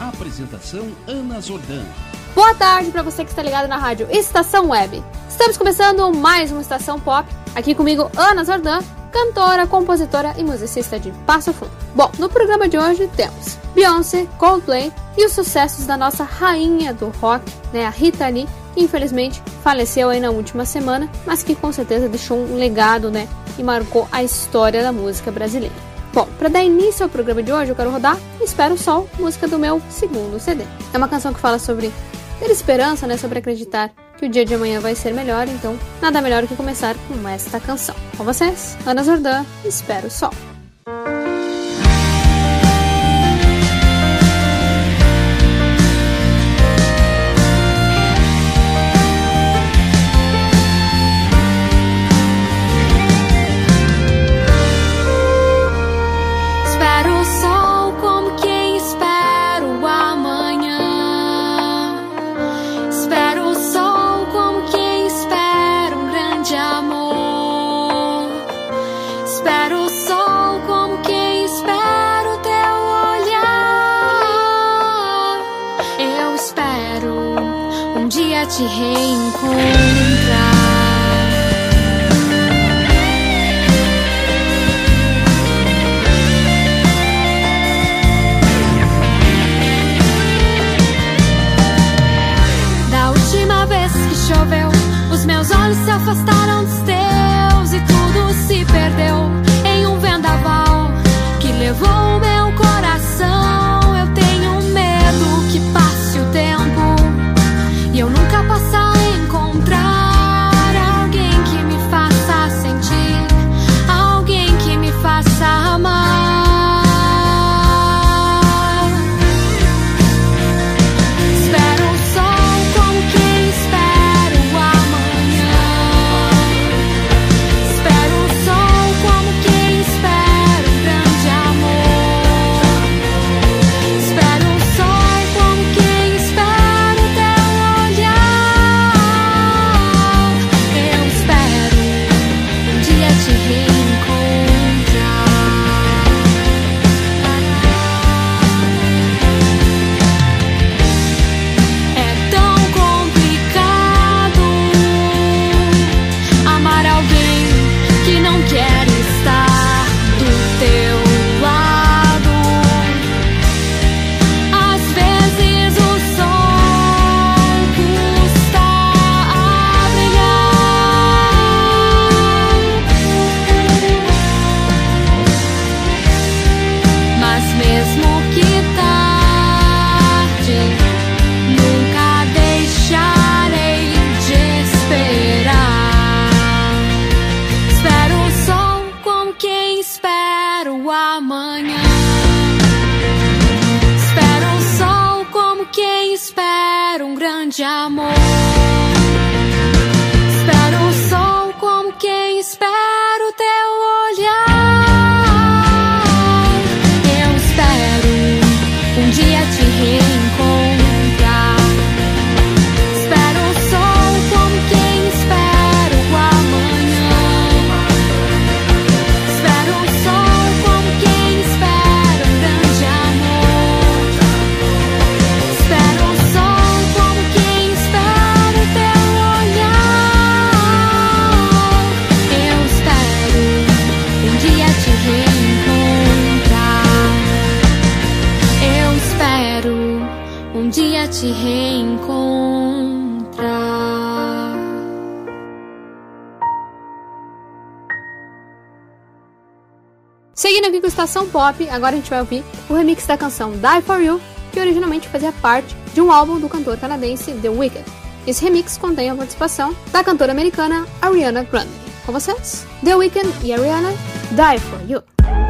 Apresentação Ana Zordan. Boa tarde para você que está ligado na rádio Estação Web. Estamos começando mais uma Estação Pop. Aqui comigo, Ana Zordan, cantora, compositora e musicista de Passo Fundo. Bom, no programa de hoje temos Beyoncé, Coldplay e os sucessos da nossa rainha do rock, né, a Rita Lee, que infelizmente faleceu aí na última semana, mas que com certeza deixou um legado, né, e marcou a história da música brasileira. Bom, para dar início ao programa de hoje, eu quero rodar Espero o Sol, música do meu segundo CD. É uma canção que fala sobre ter esperança, né, sobre acreditar que o dia de amanhã vai ser melhor, então nada melhor que começar com esta canção. Com vocês, Ana Zordan, Espero o Sol. Estação Pop, agora a gente vai ouvir o remix da canção Die For You, que originalmente fazia parte de um álbum do cantor canadense The Weeknd. Esse remix contém a participação da cantora americana Ariana Grande. Com vocês, The Weeknd e Ariana, Die For You.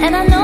And I know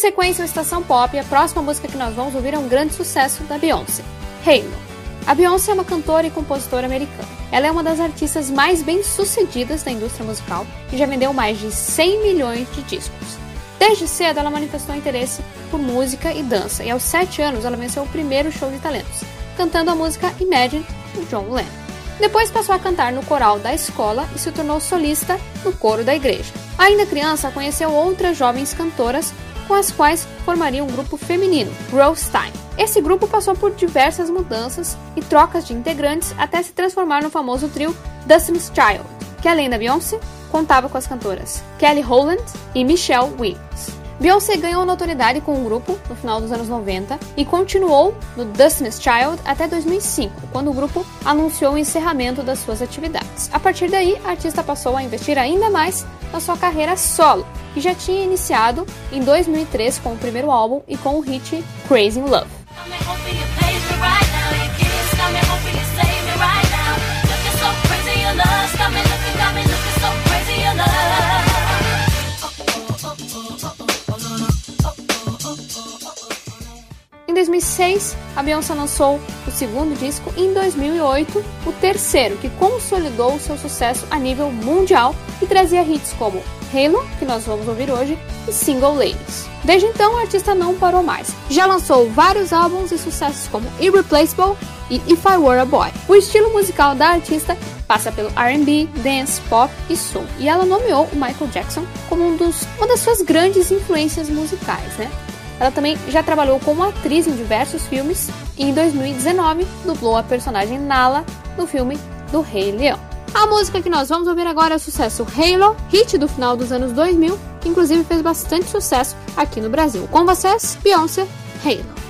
sequência Estação Pop, a próxima música que nós vamos ouvir é um grande sucesso da Beyoncé, Halo. A Beyoncé é uma cantora e compositora americana. Ela é uma das artistas mais bem-sucedidas da indústria musical e já vendeu mais de 100 milhões de discos. Desde cedo, ela manifestou interesse por música e dança, e aos 7 anos ela venceu o primeiro show de talentos, cantando a música Imagine, do John Lennon. Depois passou a cantar no coral da escola e se tornou solista no coro da igreja. Ainda criança, conheceu outras jovens cantoras com as quais formaria um grupo feminino, Rose Time. Esse grupo passou por diversas mudanças e trocas de integrantes até se transformar no famoso trio Destiny's Child, que além da Beyoncé, contava com as cantoras Kelly Rowland e Michelle Williams. Beyoncé ganhou notoriedade com o grupo no final dos anos 90 e continuou no Destiny's Child até 2005, quando o grupo anunciou o encerramento das suas atividades. A partir daí, a artista passou a investir ainda mais na sua carreira solo, que já tinha iniciado em 2003 com o primeiro álbum e com o hit Crazy in Love. 2006, a Beyoncé lançou o segundo disco e em 2008 o terceiro, que consolidou seu sucesso a nível mundial e trazia hits como Halo, que nós vamos ouvir hoje, e Single Ladies. Desde então, a artista não parou mais. Já lançou vários álbuns e sucessos como Irreplaceable e If I Were a Boy. O estilo musical da artista passa pelo R&B, dance, pop e soul, e ela nomeou o Michael Jackson como um dos, uma das suas grandes influências musicais, né? Ela também já trabalhou como atriz em diversos filmes e em 2019 dublou a personagem Nala no filme do Rei Leão. A música que nós vamos ouvir agora é o sucesso Halo, hit do final dos anos 2000, que inclusive fez bastante sucesso aqui no Brasil. Com vocês, Beyoncé, Halo.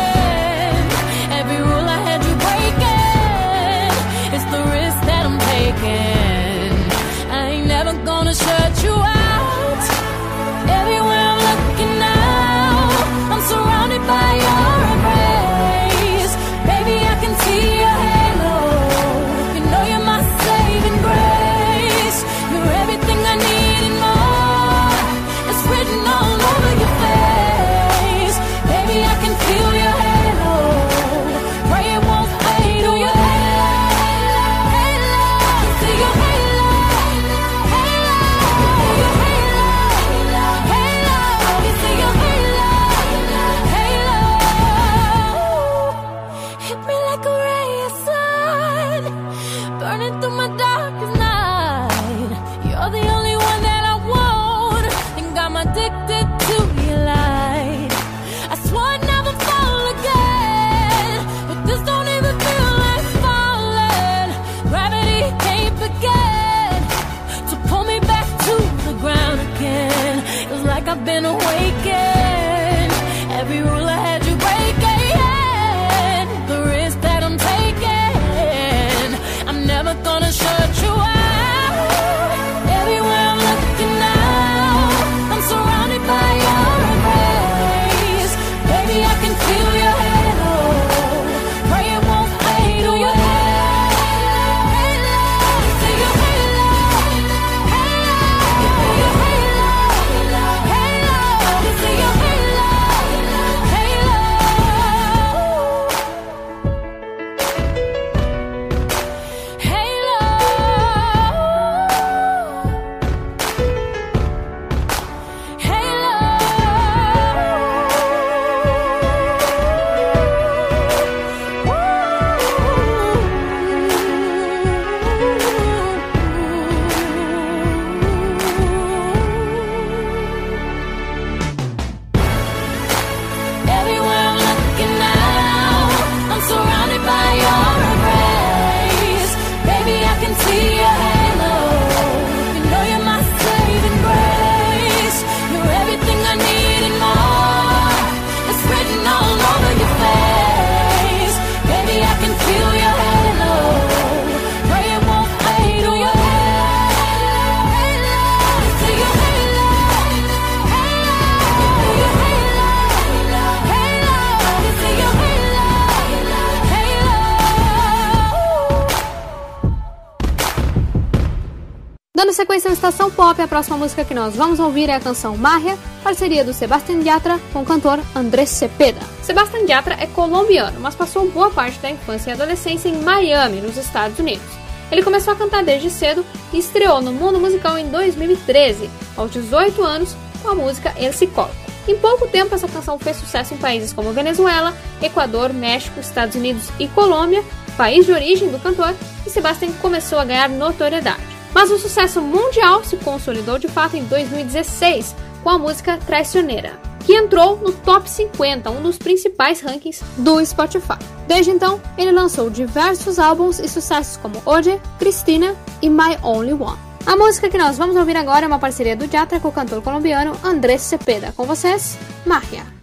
Estação Pop, a próxima música que nós vamos ouvir é a canção Marria, parceria do Sebastián Yatra com o cantor Andrés Cepeda. Sebastián Yatra é colombiano, mas passou boa parte da infância e adolescência em Miami, nos Estados Unidos. Ele começou a cantar desde cedo e estreou no mundo musical em 2013, aos 18 anos, com a música El Psicólogo. Em pouco tempo, essa canção fez sucesso em países como Venezuela, Equador, México, Estados Unidos e Colômbia, país de origem do cantor, e Sebastian começou a ganhar notoriedade. Mas o sucesso mundial se consolidou de fato em 2016 com a música Traicioneira. que entrou no top 50, um dos principais rankings do Spotify. Desde então, ele lançou diversos álbuns e sucessos como Ode, Cristina e My Only One. A música que nós vamos ouvir agora é uma parceria do Jatra com o cantor colombiano Andrés Cepeda. Com vocês, Magia.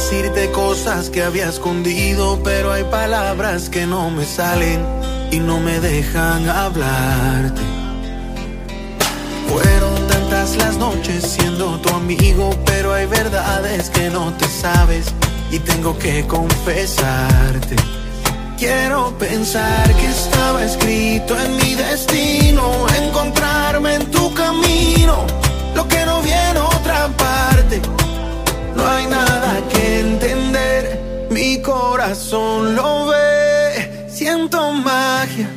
Decirte cosas que había escondido, pero hay palabras que no me salen y no me dejan hablarte. Fueron tantas las noches siendo tu amigo, pero hay verdades que no te sabes y tengo que confesarte. Quiero pensar que estaba escrito en mi destino, encontrarme en tu camino, lo que no viene otra parte. No hay nada mi corazón lo ve, siento magia,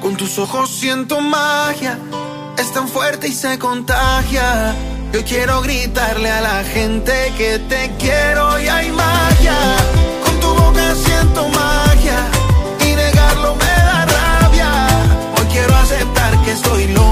con tus ojos siento magia, es tan fuerte y se contagia. Yo quiero gritarle a la gente que te quiero y hay magia. Con tu boca siento magia y negarlo me da rabia. Hoy quiero aceptar que estoy loco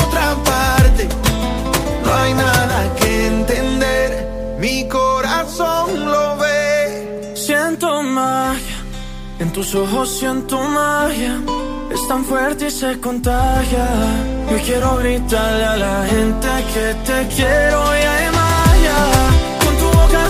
No hay nada que entender, mi corazón lo ve. Siento magia, en tus ojos siento magia. Es tan fuerte y se contagia. Yo quiero gritarle a la gente que te quiero y hay magia. Con tu boca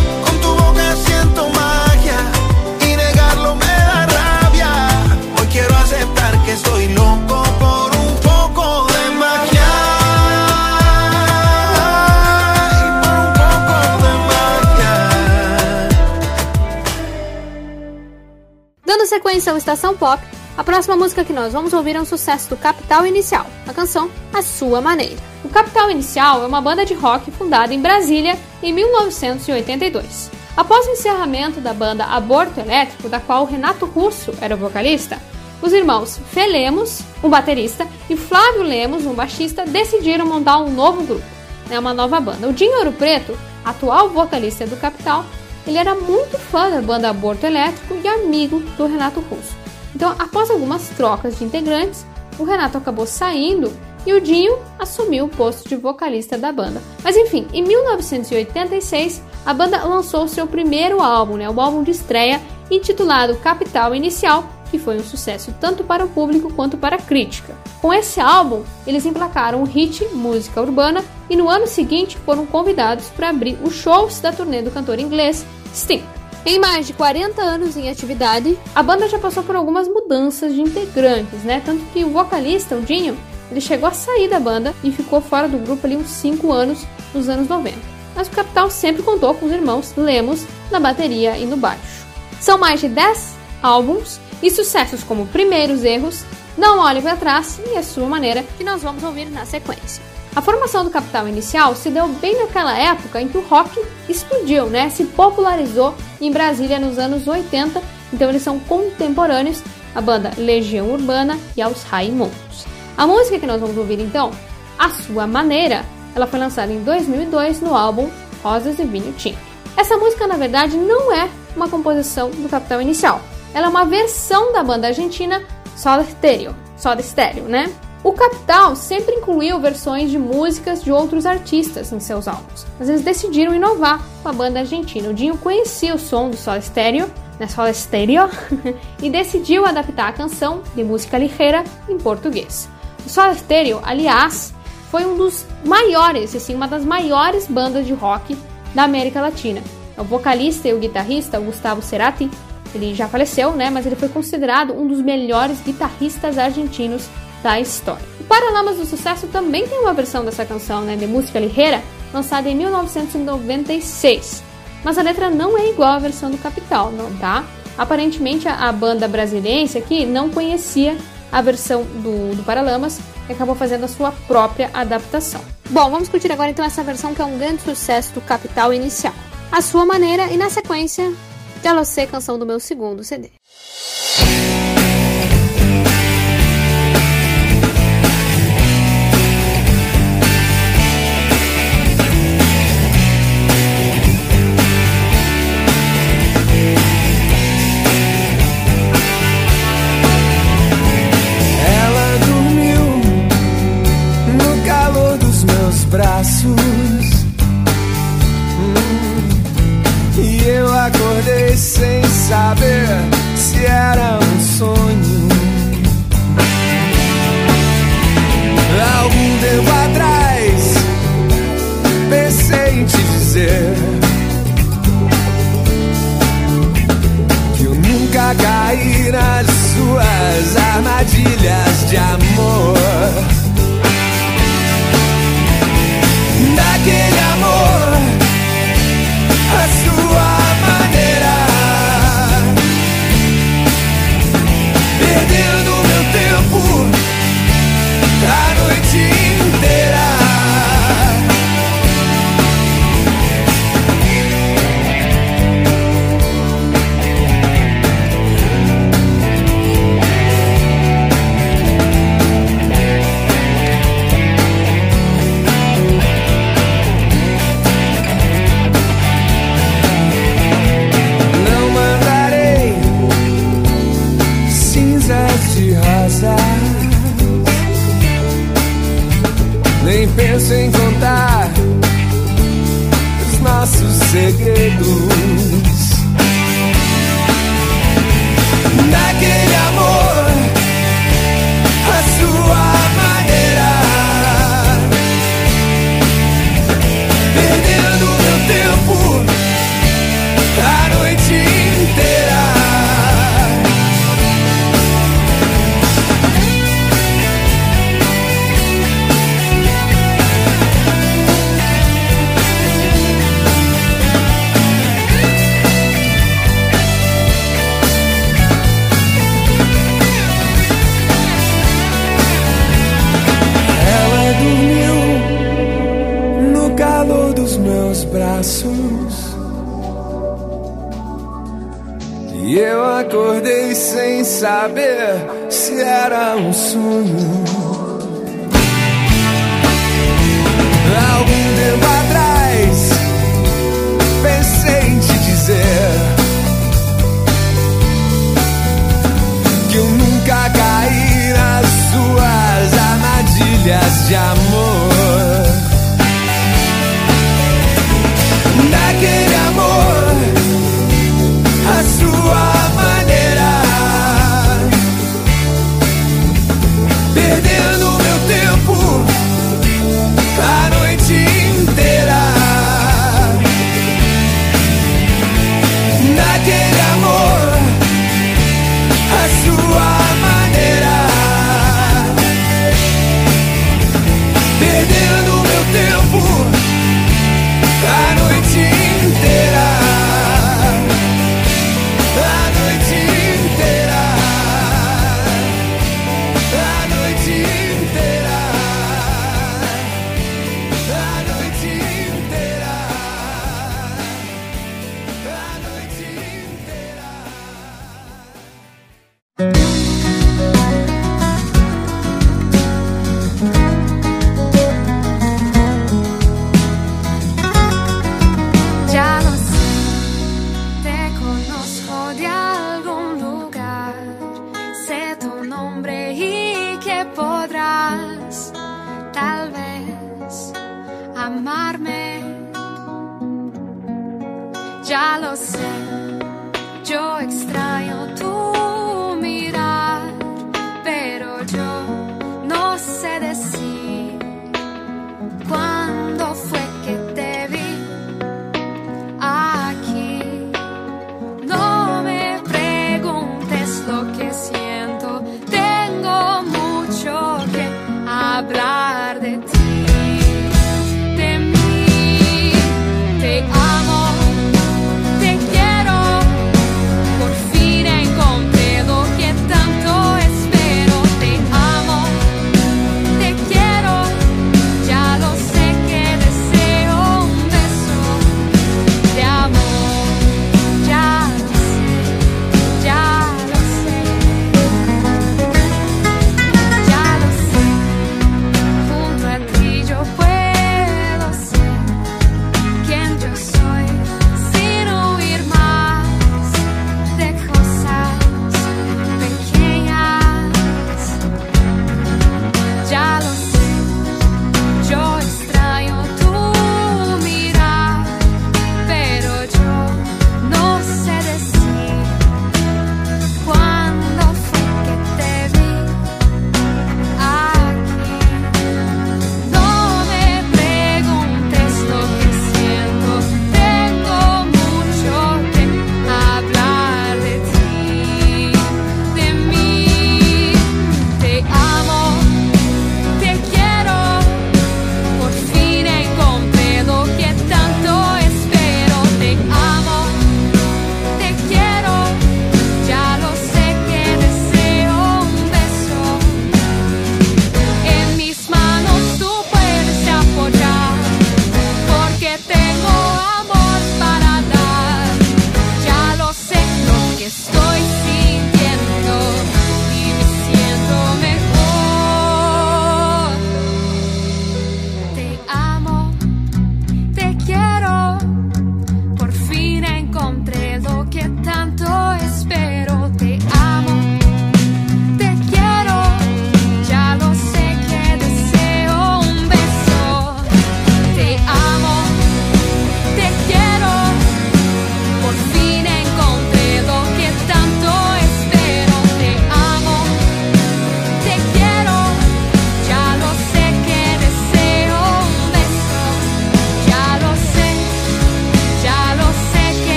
Sequência ao Estação Pop, a próxima música que nós vamos ouvir é um sucesso do Capital Inicial, a canção A Sua Maneira. O Capital Inicial é uma banda de rock fundada em Brasília em 1982. Após o encerramento da banda Aborto Elétrico, da qual Renato Russo era o vocalista, os irmãos Fê Lemos, um baterista, e Flávio Lemos, um baixista, decidiram montar um novo grupo, né, uma nova banda. O Dinho Ouro Preto, atual vocalista do Capital, ele era muito fã da banda Aborto Elétrico e amigo do Renato Russo. Então, após algumas trocas de integrantes, o Renato acabou saindo e o Dinho assumiu o posto de vocalista da banda. Mas enfim, em 1986, a banda lançou seu primeiro álbum, né, o álbum de estreia, intitulado Capital Inicial, que foi um sucesso tanto para o público quanto para a crítica. Com esse álbum, eles emplacaram o hit Música Urbana e no ano seguinte foram convidados para abrir os shows da turnê do cantor inglês Sting. Em mais de 40 anos em atividade, a banda já passou por algumas mudanças de integrantes, né? Tanto que o vocalista, o Dinho, ele chegou a sair da banda e ficou fora do grupo ali uns 5 anos nos anos 90. Mas o Capital sempre contou com os irmãos Lemos na bateria e no baixo. São mais de 10 álbuns e sucessos como Primeiros Erros, Não Olhe para Trás e A Sua Maneira, que nós vamos ouvir na sequência. A formação do Capital Inicial se deu bem naquela época em que o rock explodiu, né? Se popularizou em Brasília nos anos 80, então eles são contemporâneos à banda Legião Urbana e aos Raimundos. A música que nós vamos ouvir então, A Sua Maneira, ela foi lançada em 2002 no álbum Rosas e Vinho Tinto. Essa música, na verdade, não é uma composição do Capital inicial. Ela é uma versão da banda argentina Soda Stereo, Soda Stereo, né? O Capital sempre incluiu versões de músicas de outros artistas em seus álbuns, mas eles decidiram inovar com a banda argentina. O Dinho conhecia o som do Soda Stereo, né, Soda Stereo, e decidiu adaptar a canção de música ligeira em português. O Soda Stereo, aliás, foi um dos maiores, assim, uma das maiores bandas de rock da América Latina. O vocalista e o guitarrista, o Gustavo Cerati, ele já faleceu, né, mas ele foi considerado um dos melhores guitarristas argentinos da história. O Paralamas do Sucesso também tem uma versão dessa canção, né, de música ligeira, lançada em 1996. Mas a letra não é igual à versão do Capital, não, tá? Aparentemente a, banda brasileira aqui não conhecia a versão do, do Paralamas e acabou fazendo a sua própria adaptação. Bom, vamos curtir agora então essa versão que é um grande sucesso do Capital inicial. A sua maneira e na sequência, Já Lo Sé, canção do meu segundo CD.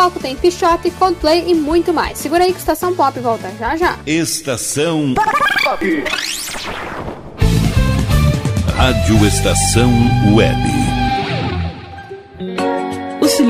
Bloco tem Pichote, Coldplay e muito mais. Segura aí que Estação Pop volta já já. Estação Rádio Estação Web.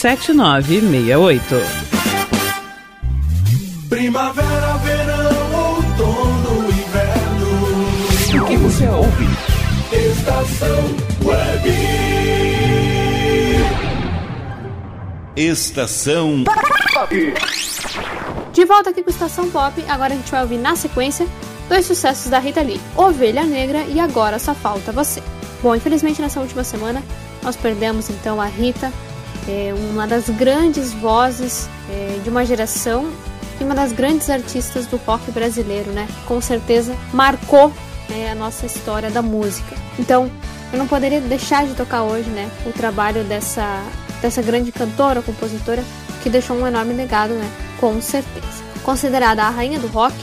7968. Primavera, verão, outono, inverno. O que você ouve? Estação Web. Estação De volta aqui com Estação Pop, agora a gente vai ouvir na sequência dois sucessos da Rita Lee, Ovelha Negra e Agora Só Falta Você. Bom, infelizmente nessa última semana nós perdemos então a Rita, é uma das grandes vozes é, de uma geração e uma das grandes artistas do rock brasileiro, né? Com certeza marcou né, a nossa história da música. Então, eu não poderia deixar de tocar hoje, né? O trabalho dessa, dessa grande cantora, compositora, que deixou um enorme legado, né? Com certeza. Considerada a rainha do rock,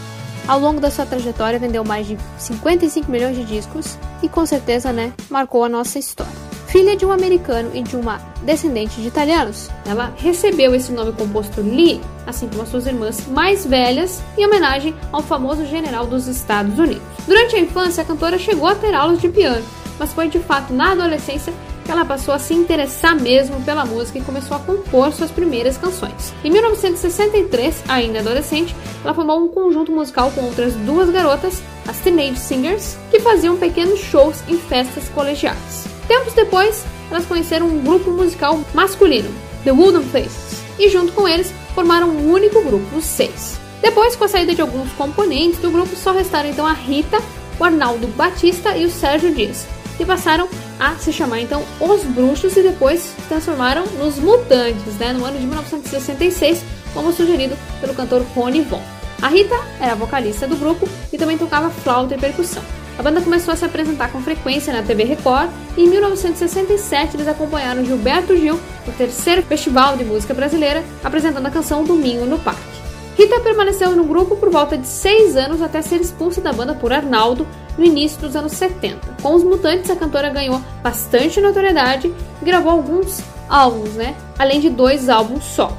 ao longo da sua trajetória vendeu mais de 55 milhões de discos e com certeza, né, marcou a nossa história. Filha de um americano e de uma descendente de italianos, ela recebeu esse nome composto Lee, assim como as suas irmãs mais velhas, em homenagem ao famoso general dos Estados Unidos. Durante a infância, a cantora chegou a ter aulas de piano, mas foi de fato na adolescência que ela passou a se interessar mesmo pela música e começou a compor suas primeiras canções. Em 1963, ainda adolescente, ela formou um conjunto musical com outras duas garotas, as Teenage Singers, que faziam pequenos shows em festas colegiais. Tempos depois, elas conheceram um grupo musical masculino, The Wooden Faces, e junto com eles formaram um único grupo, os seis. Depois, com a saída de alguns componentes do grupo, só restaram então a Rita, o Arnaldo Batista e o Sérgio Dias, que passaram a se chamar então Os Bruxos e depois se transformaram nos Mutantes, né, no ano de 1966, como sugerido pelo cantor Rony Von. A Rita era vocalista do grupo e também tocava flauta e percussão. A banda começou a se apresentar com frequência na TV Record e em 1967 eles acompanharam Gilberto Gil no terceiro Festival de Música Brasileira, apresentando a canção Domingo no Parque. Rita permaneceu no grupo por volta de seis anos até ser expulsa da banda por Arnaldo no início dos anos 70. Com os Mutantes, a cantora ganhou bastante notoriedade e gravou alguns álbuns, né? além de dois álbuns solos.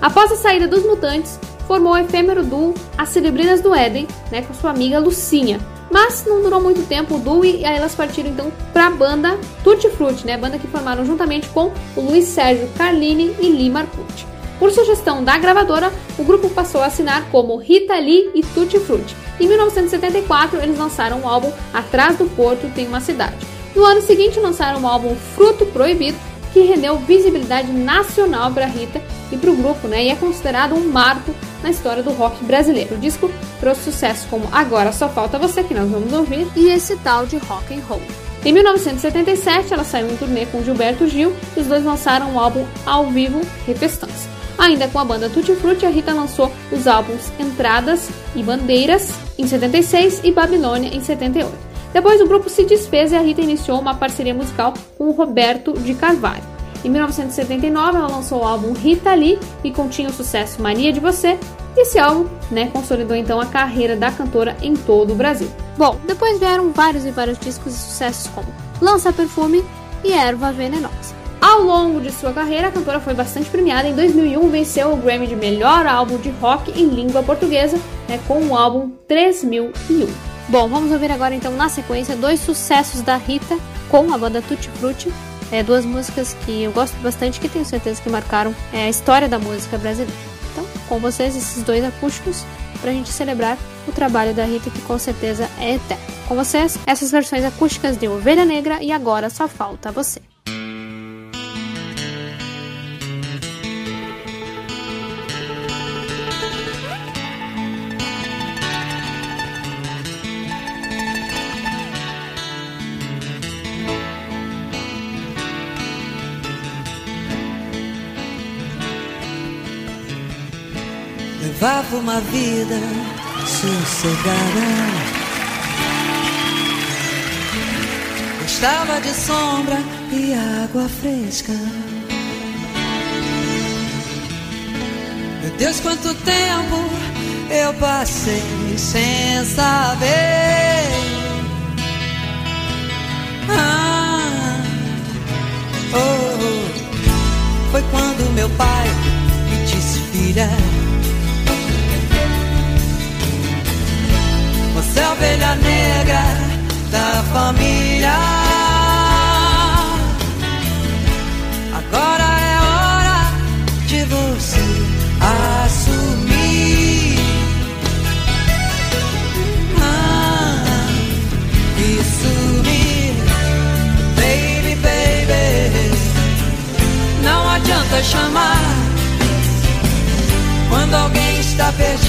Após a saída dos Mutantes, formou o efêmero duo As Celebrinas do Éden, né, com sua amiga Lucinha, mas não durou muito tempo o duo e aí elas partiram então para a banda Tutti Frutti, né? Banda que formaram juntamente com o Luiz Sérgio Carlini e Lee Marcucci. Por sugestão da gravadora, o grupo passou a assinar como Rita Lee e Tutti Frutti. Em 1974, eles lançaram o álbum Atrás do Porto Tem uma Cidade. No ano seguinte, lançaram o álbum Fruto Proibido, que rendeu visibilidade nacional para Rita e para o grupo, né? E é considerado um marco na história do rock brasileiro. O disco trouxe sucesso como Agora Só Falta Você, que nós vamos ouvir, e esse tal de rock and roll. Em 1977, ela saiu em turnê com Gilberto Gil e os dois lançaram o um álbum ao vivo Refestança. Ainda com a banda Tutti Frutti, a Rita lançou os álbuns Entradas e Bandeiras em 76 e Babilônia em 78. Depois o grupo se desfez e a Rita iniciou uma parceria musical com o Roberto de Carvalho. Em 1979, ela lançou o álbum Rita Lee e continha o sucesso Mania de Você. Esse álbum, né, consolidou então a carreira da cantora em todo o Brasil. Bom, depois vieram vários e vários discos e sucessos como Lança Perfume e Erva Venenosa. Ao longo de sua carreira, a cantora foi bastante premiada. Em 2001, venceu o Grammy de melhor álbum de rock em língua portuguesa, né, com o álbum 3001. Bom, vamos ouvir agora então na sequência dois sucessos da Rita com a banda Tutti Frutti. É, duas músicas que eu gosto bastante que tenho certeza que marcaram é, a história da música brasileira. Então, com vocês, esses dois acústicos para a gente celebrar o trabalho da Rita, que com certeza é eterno. Com vocês, essas versões acústicas de Ovelha Negra e Agora Só Falta Você. Uma vida sossegada. Gostava de sombra e água fresca. Meu Deus, quanto tempo eu passei sem saber. Ah, oh, oh. Foi quando meu pai me disse, filha. Família. Agora é hora de você assumir. Ah, sumir, baby, baby. Não adianta chamar quando alguém está perdido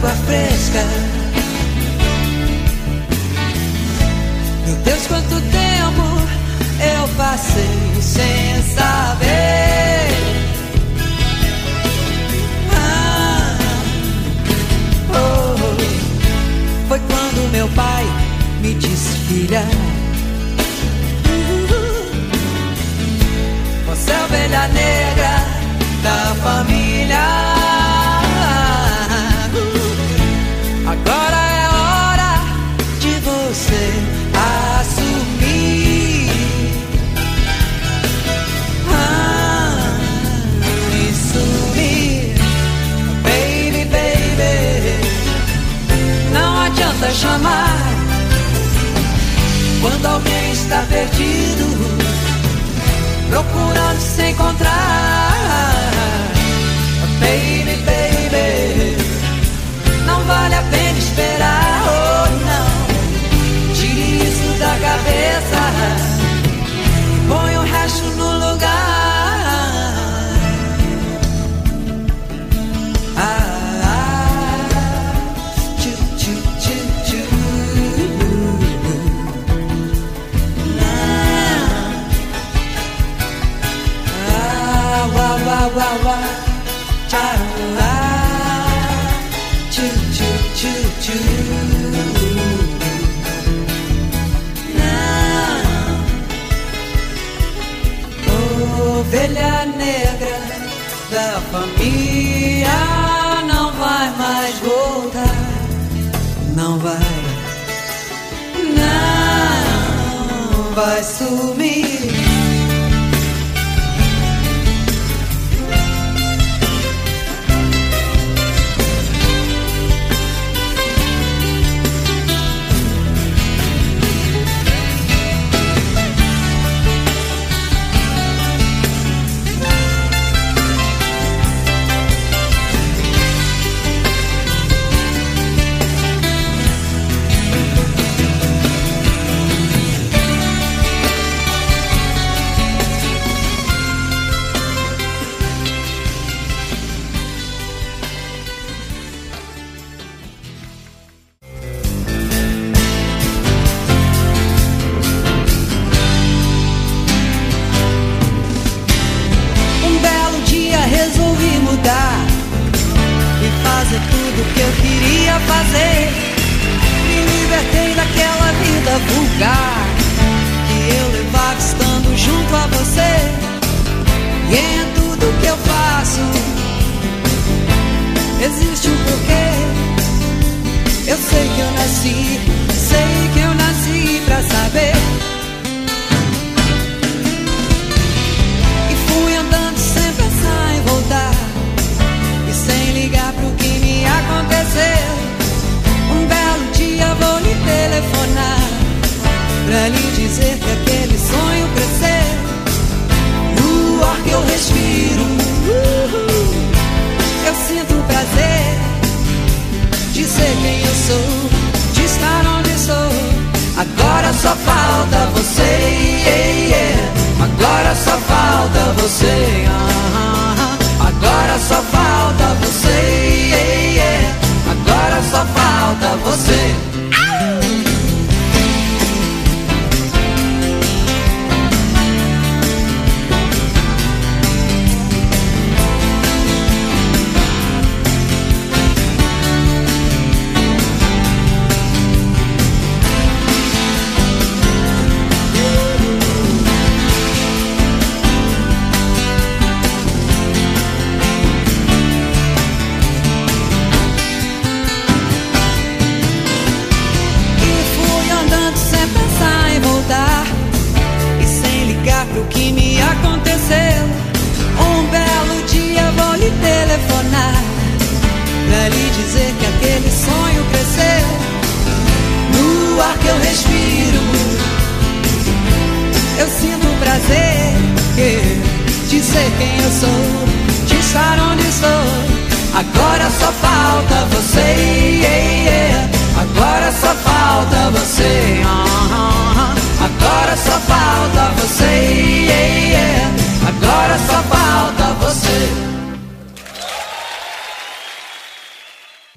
água fresca. Meu Deus, quanto tempo eu passei sem saber. Ah, oh, oh. Foi quando meu pai me disse, filha. Você é ovelha negra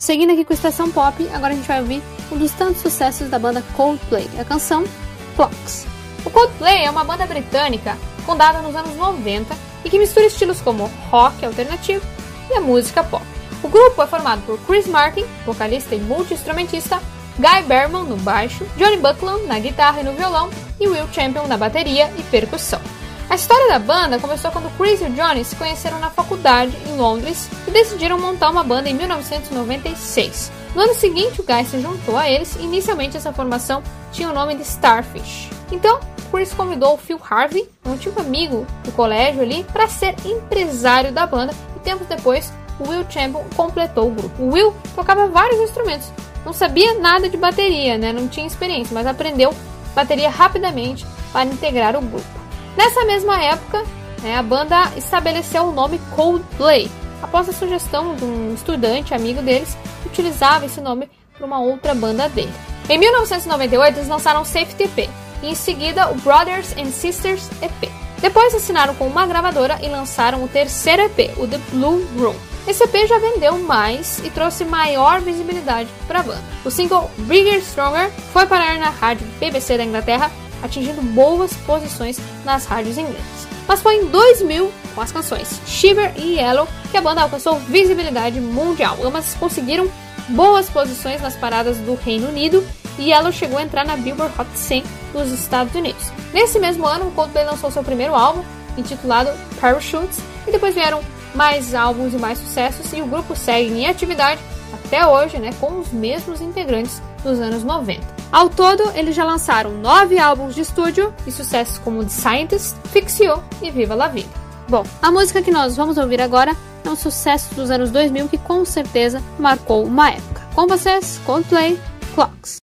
Seguindo aqui com a Estação Pop, agora a gente vai ouvir um dos tantos sucessos da banda Coldplay, a canção Clocks. O Coldplay é uma banda britânica fundada nos anos 90 e que mistura estilos como rock alternativo e a música pop. O grupo é formado por Chris Martin, vocalista e multi-instrumentista, Guy Berman no baixo, Johnny Buckland na guitarra e no violão e Will Champion na bateria e percussão. A história da banda começou quando Chris e Johnny se conheceram na faculdade em Londres e decidiram montar uma banda em 1996. No ano seguinte, o Guy se juntou a eles e inicialmente essa formação tinha o nome de Starfish. Então, Chris convidou o Phil Harvey, um antigo amigo do colégio ali, para ser empresário da banda e tempos depois Will Champion completou o grupo. O Will tocava vários instrumentos, não sabia nada de bateria, né? não tinha experiência, mas aprendeu bateria rapidamente para integrar o grupo. Nessa mesma época, né, a banda estabeleceu o nome Coldplay, após a sugestão de um estudante amigo deles que utilizava esse nome para uma outra banda dele. Em 1998, eles lançaram Safety EP e em seguida o Brothers and Sisters EP. Depois assinaram com uma gravadora e lançaram o terceiro EP, o The Blue Room. Esse EP já vendeu mais e trouxe maior visibilidade para a banda. O single Bigger Stronger foi parar na rádio BBC da Inglaterra, atingindo boas posições nas rádios inglesas. Mas foi em 2000, com as canções Shiver e Yellow, que a banda alcançou visibilidade mundial. Ambas conseguiram boas posições nas paradas do Reino Unido e Yellow chegou a entrar na Billboard Hot 100 dos Estados Unidos. Nesse mesmo ano, o Coldplay lançou seu primeiro álbum, intitulado Parachutes, e depois vieram mais álbuns e mais sucessos, e o grupo segue em atividade até hoje, né, com os mesmos integrantes dos anos 90. Ao todo, eles já lançaram nove álbuns de estúdio e sucessos como The Scientist, You e Viva La Vida. Bom, a música que nós vamos ouvir agora é um sucesso dos anos 2000 que com certeza marcou uma época. Com vocês, Coldplay, Clocks.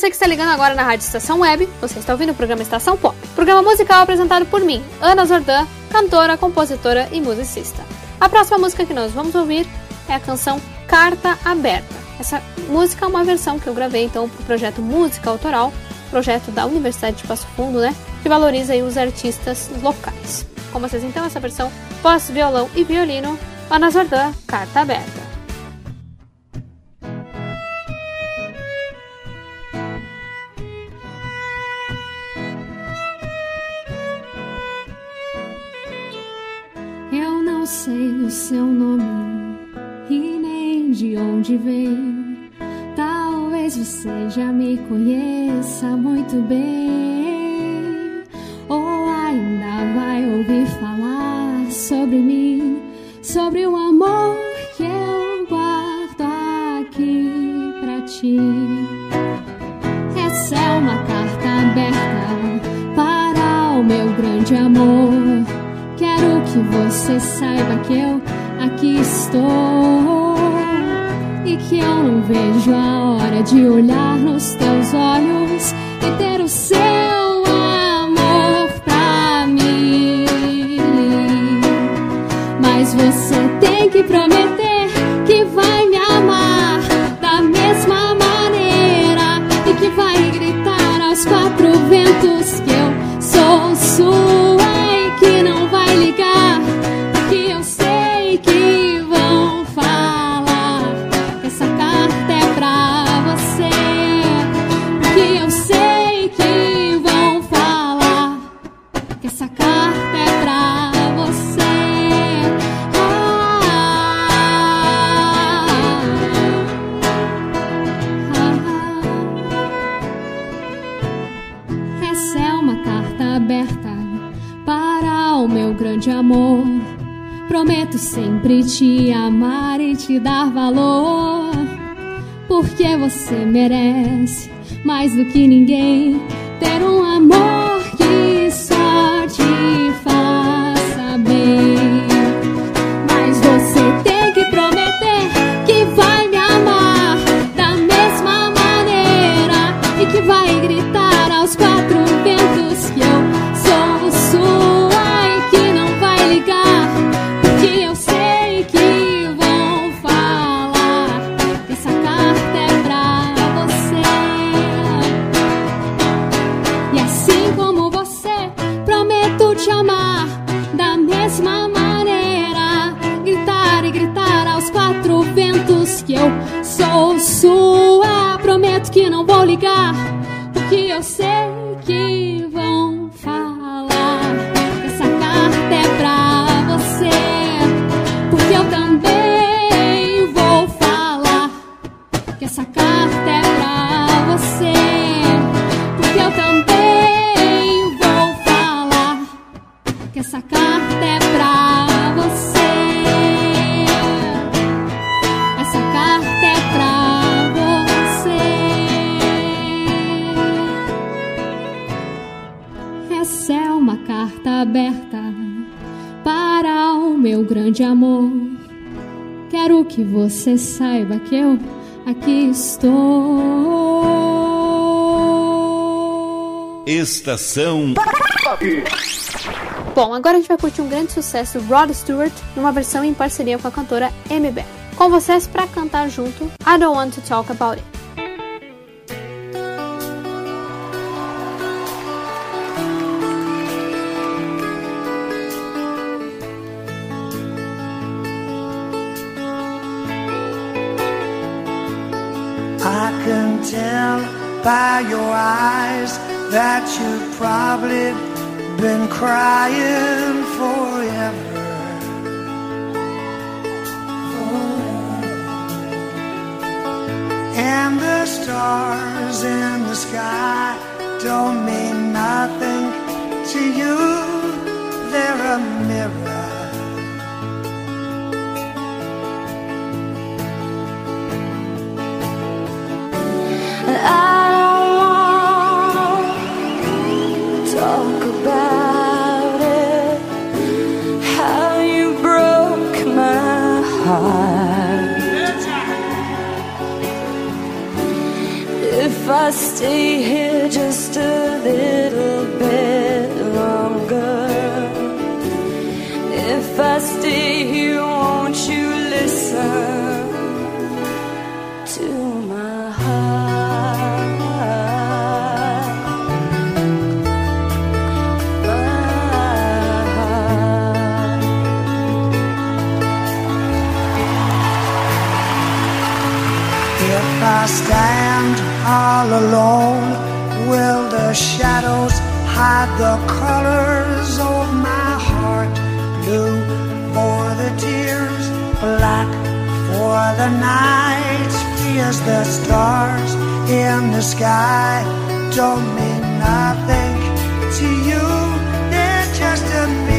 Você que está ligando agora na Rádio Estação Web, você está ouvindo o programa Estação Pop. Programa musical apresentado por mim, Ana Zordan, cantora, compositora e musicista. A próxima música que nós vamos ouvir é a canção Carta Aberta. Essa música é uma versão que eu gravei então para o projeto Música Autoral, projeto da Universidade de Passo Fundo, né? Que valoriza os artistas locais. Com vocês então essa versão pós-violão e violino, Ana Zordan, Carta Aberta. Você já me conheça muito bem, ou ainda vai ouvir falar sobre mim, sobre o amor que eu guardo aqui pra ti. Essa é uma carta aberta para o meu grande amor. Quero que você saiba que eu aqui estou que eu não vejo a hora de olhar nos teus olhos e ter o seu amor pra mim. Mas você tem que prometer que vai me amar da mesma maneira e que vai gritar aos quatro ventos te amar e te dar valor, porque você merece mais do que ninguém ter um você saiba que eu aqui estou. Estação Bom, agora a gente vai curtir um grande sucesso do Rod Stewart numa versão em parceria com a cantora Bell. Com vocês pra cantar junto I Don't Want to Talk About It. By your eyes that you've probably been crying forever. And the stars in the sky don't mean nothing to you. They're a mirror. Stay here just a little all alone, will the shadows hide the colors of my heart? Blue for the tears, black for the night. Fears the stars in the sky don't mean nothing to you. They're just a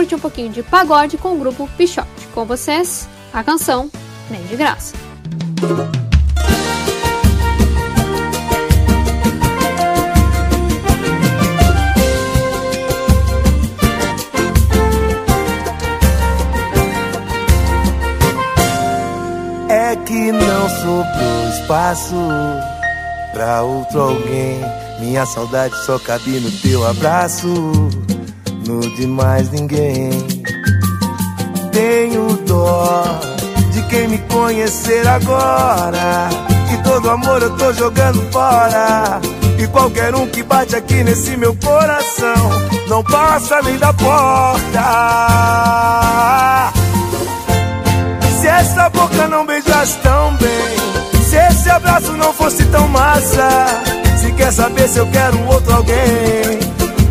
curtir um pouquinho de pagode com o grupo Pichote. Com vocês, a canção Nem de Graça. É que não sobrou espaço pra outro alguém. Minha saudade só cabe no teu abraço, de mais ninguém. Tenho dó de quem me conhecer agora. Que todo amor eu tô jogando fora. E qualquer um que bate aqui nesse meu coração não passa nem da porta. Se essa boca não beijasse tão bem, se esse abraço não fosse tão massa, se quer saber se eu quero outro alguém,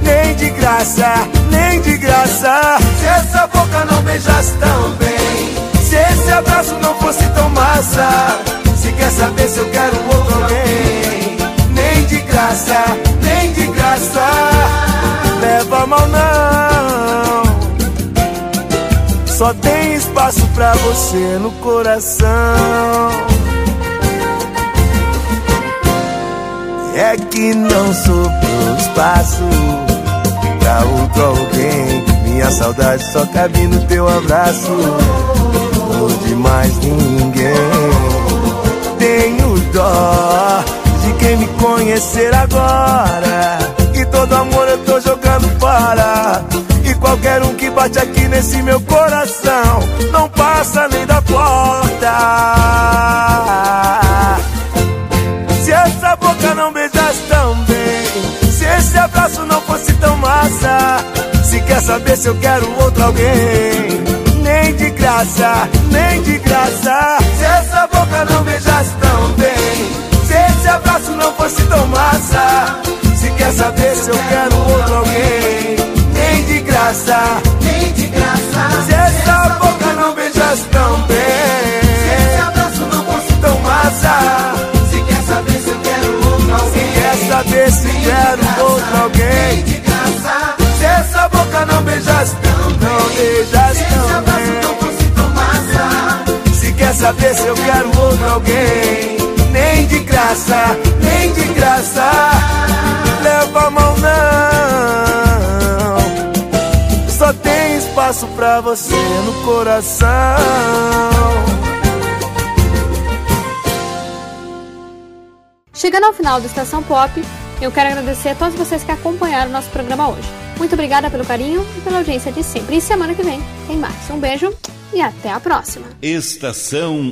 nem de graça, nem de graça. Se essa boca não beijasse tão bem, se esse abraço não fosse tão massa, se quer saber se eu quero outro alguém, nem de graça, nem de graça. Leva mal não. Só tem espaço pra você no coração. É que não sobrou espaço pra outro alguém. Minha saudade só cabe no teu abraço. Não de mais ninguém. Tenho dó de quem me conhecer agora. E todo amor eu tô jogando fora. E qualquer um que bate aqui nesse meu coração, não passa nem da porta. Se essa boca não beijasse tão bem, se esse abraço não se quer saber se eu quero outro alguém, nem de graça, nem de graça. Se essa boca não beijasse tão bem, se esse abraço não fosse tão massa, se quer saber se eu quero outro alguém, nem de graça, bem, não fosse tão massa, se quer saber se eu quero outro alguém, nem de graça, nem de graça. Leva a mão não. Só tem espaço pra você no coração. Chegando ao final do Estação Pop, eu quero agradecer a todos vocês que acompanharam o nosso programa hoje. Muito obrigada pelo carinho e pela audiência de sempre. E semana que vem tem mais. Um beijo e até a próxima. Estação.